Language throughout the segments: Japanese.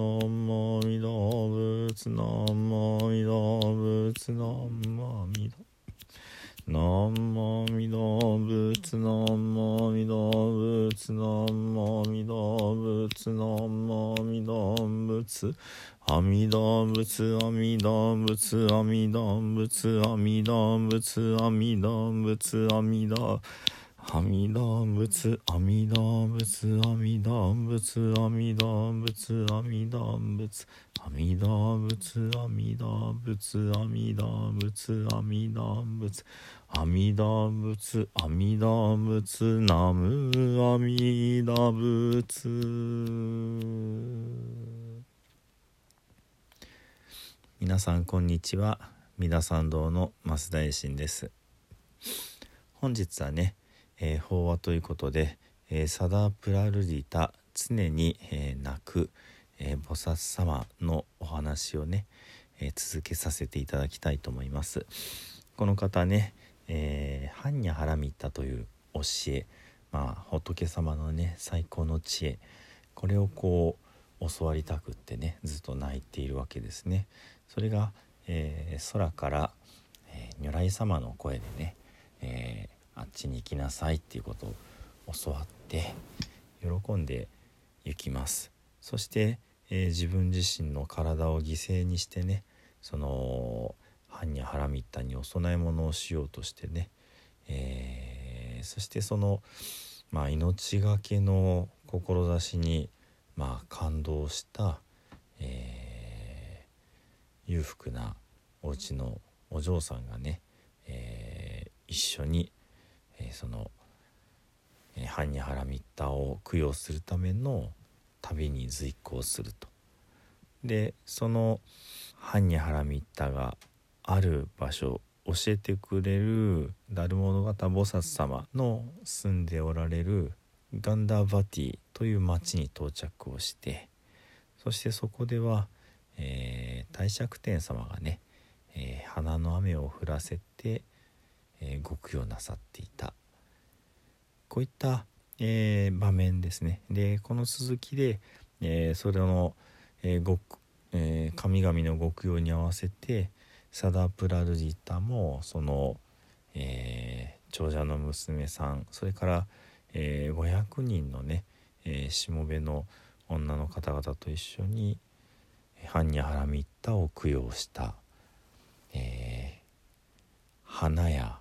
仏ナムアミダ仏ナムアミダ仏ナムアミダ南無阿弥陀仏南無阿弥陀仏南無阿弥陀仏南無阿弥陀仏阿弥陀仏阿弥陀仏阿弥陀仏阿弥陀仏阿弥陀仏阿弥陀阿弥陀仏阿弥陀仏阿弥陀仏阿弥陀仏阿弥陀仏阿弥陀仏阿弥陀仏阿弥陀仏阿弥陀仏阿弥陀仏阿弥陀仏ナム阿弥陀仏。皆さんこんにちは。三田参道の増田衛進です。本日はね、えー、法話ということで、えー、サダープラルディタ常に、えー、泣く、え、菩薩様のお話をね、え、続けさせていただきたいと思います。この方ね、えー、般若ハラミッタという教えまあ仏様のね最高の知恵これをこう教わりたくってねずっと泣いているわけですね。それが、え、空から、え、如来様の声でね、えー、あっちに行きなさいっていうことを教わって喜んで行きます。そして、え自分自身の体を犠牲にしてねその般若ハラミッタにお供え物をしようとしてね、えそしてその、まあ、命がけの志に、まあ、感動した、えー裕福なお家のお嬢さんがね、えー、一緒に、えー、その、え、般若ハラミッタを供養するための旅に随行すると。でその般若ハラミッタがある場所教えてくれるダルモノガタ菩薩様の住んでおられるガンダーバティという町に到着をしてそしてそこではえー、大釈天様がね、えー、花の雨を降らせて、えー、ご供養なさっていた。こういった、えー、場面ですね。でこの続きで、えー、それの、えーごえー、神々のご供養に合わせてサダプラルジータもその、えー、長者の娘さんそれから、えー、500人のね、えー、しもべの女の方々と一緒に、般若ハラミッタを供養した、えー、花や、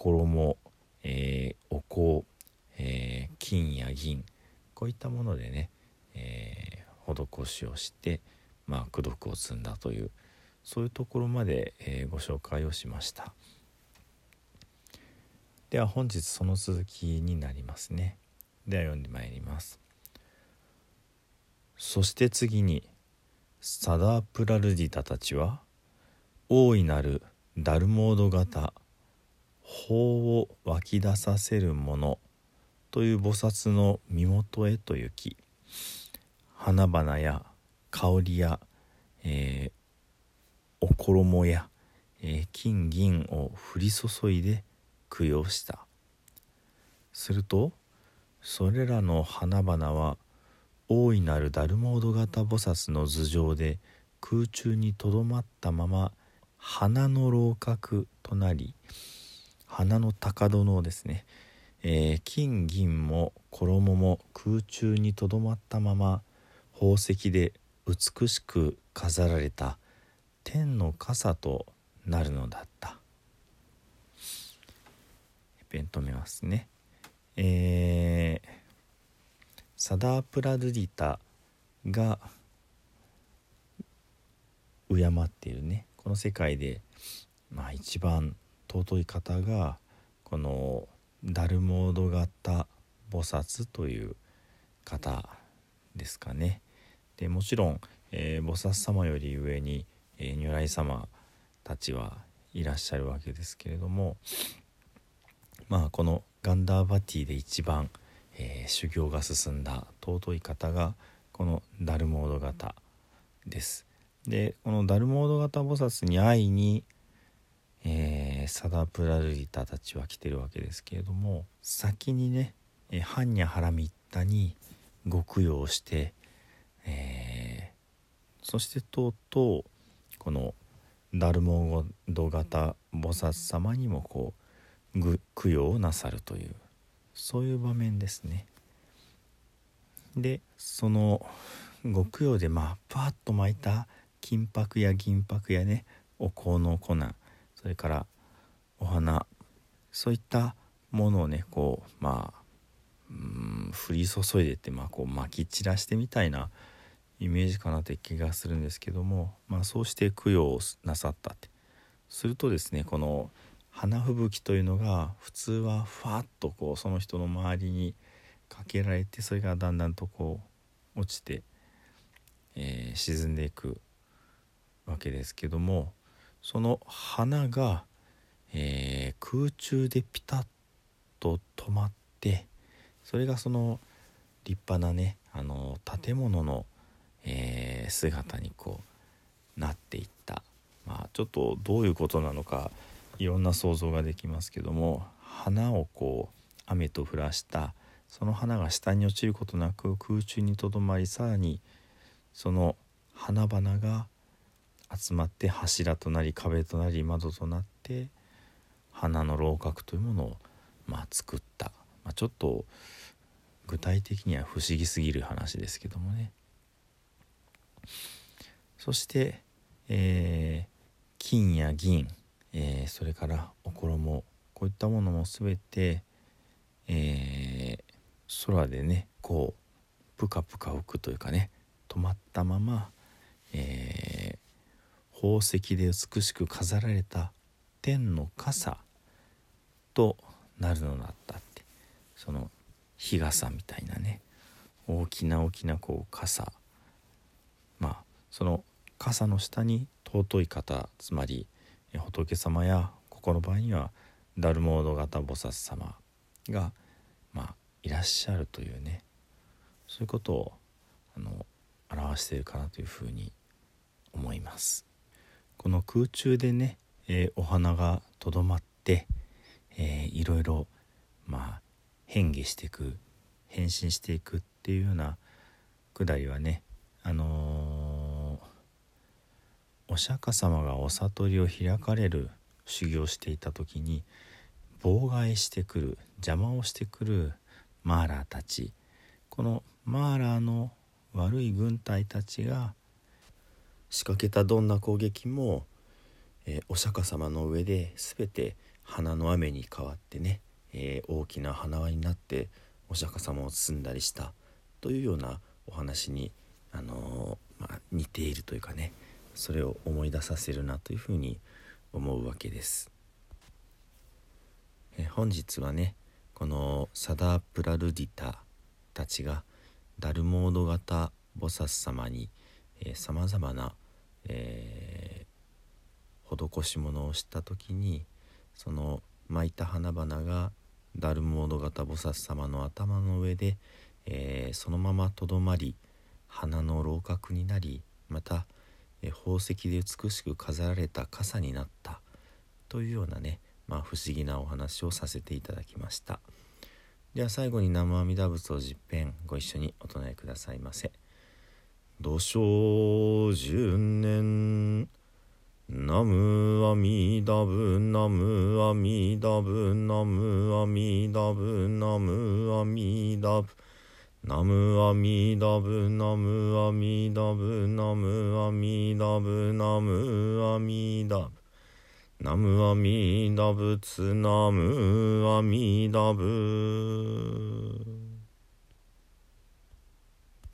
衣、えー、お香、えー、金や銀こういったものでね、えー、施しをして、まあ、功徳を積んだというそういうところまで、え、ご紹介をしました。では本日その続きになりますね。では読んでまいります。そして次にサダープラルディタたちは大いなるダルモード型法を湧き出させるものという菩薩の身元へと行き花々や香りや、えー、お衣や、えー、金銀を降り注いで供養した。するとそれらの花々は大いなるダルモード型菩薩の頭上で空中にとどまったまま花の楼閣となり花の高殿をですね、えー、金銀も衣も空中にとどまったまま宝石で美しく飾られた天の傘となるのだった。ペン止めますね。えーサダープラドゥリタが敬っているね。この世界で、まあ、一番尊い方がこのダルモード型菩薩という方ですかね。でもちろん、えー、菩薩様より上に、えー、如来様たちはいらっしゃるわけですけれどもまあこのガンダーバティで一番、えー、修行が進んだ尊い方がこのダルモード型です。でこのダルモード型菩薩に会いに、えー、サダプラルリタたちは来てるわけですけれども先にね、えー、ハンニャハラミッタにご供養して、えー、そしてとうとうこのダルモード型菩薩様にもこう供養をなさるというそういう場面ですね。でそのご供養でまあパッと巻いた金箔や銀箔やねお香の粉それからお花。そういったものをねこうまあうん降り注いでってまあこう撒き散らしてみたいなイメージかなって気がするんですけども、まあ、そうして供養をなさったって。するとですねこの花吹雪というのが普通はふわっとこうその人の周りにかけられてそれがだんだんとこう落ちて、えー、沈んでいくわけですけどもその花が、えー、空中でピタッと止まってそれがその立派なねあの建物の、えー、姿にこうなっていった、まあ、ちょっとどういうことなのかいろんな想像ができますけども花をこう雨と降らしたその花が下に落ちることなく空中にとどまりさらにその花々が集まって柱となり壁となり窓となって花の楼閣というものをまあ作った、まあ、ちょっと具体的には不思議すぎる話ですけどもね。そして、えー、金や銀、えー、それからお衣こういったものも全て、えー、空でねこうプカプカ浮くというかね止まったまま、えー、宝石で美しく飾られた天の傘となるのだったって。その日傘みたいなね。大きな大きなこう傘。まあその傘の下に尊い方つまり仏様やここの場合にはダルモード型菩薩様が、まあ、いらっしゃるというね。そういうことをあの表しているかなというふうに思います。この空中でね、えー、お花がとどまって、えー、いろいろまあ変化していく変身していくっていうようなくだりはねあのー、お釈迦様がお悟りを開かれる修行していた時に妨害してくる邪魔をしてくるマーラーたち。このマーラーの悪い軍隊たちが仕掛けたどんな攻撃も、えー、お釈迦様の上で全て花の雨に変わってね、えー、大きな花輪になってお釈迦様を包んだりしたというようなお話に、あのー、まあ、似ているというかねそれを思い出させるなというふうに思うわけです。え本日はねこのサダープラルディタたちがダルモード型菩薩様にさまざまなえー、施し物をした時にその巻いた花々がダルモード型菩薩様の頭の上で、えー、そのままとどまり花の楼閣になりまた、えー、宝石で美しく飾られた傘になったというようなね、まあ、不思議なお話をさせていただきましたでは最後に南無阿弥陀仏を十遍ご一緒にお唱えくださいませ。土生十年ナムアミダブナムアミダブナムアミダブナムアミダブ。ナムアミダブナムアミダブナムアミダブナムアミダブ。ナムアミダブツナムアミダブ。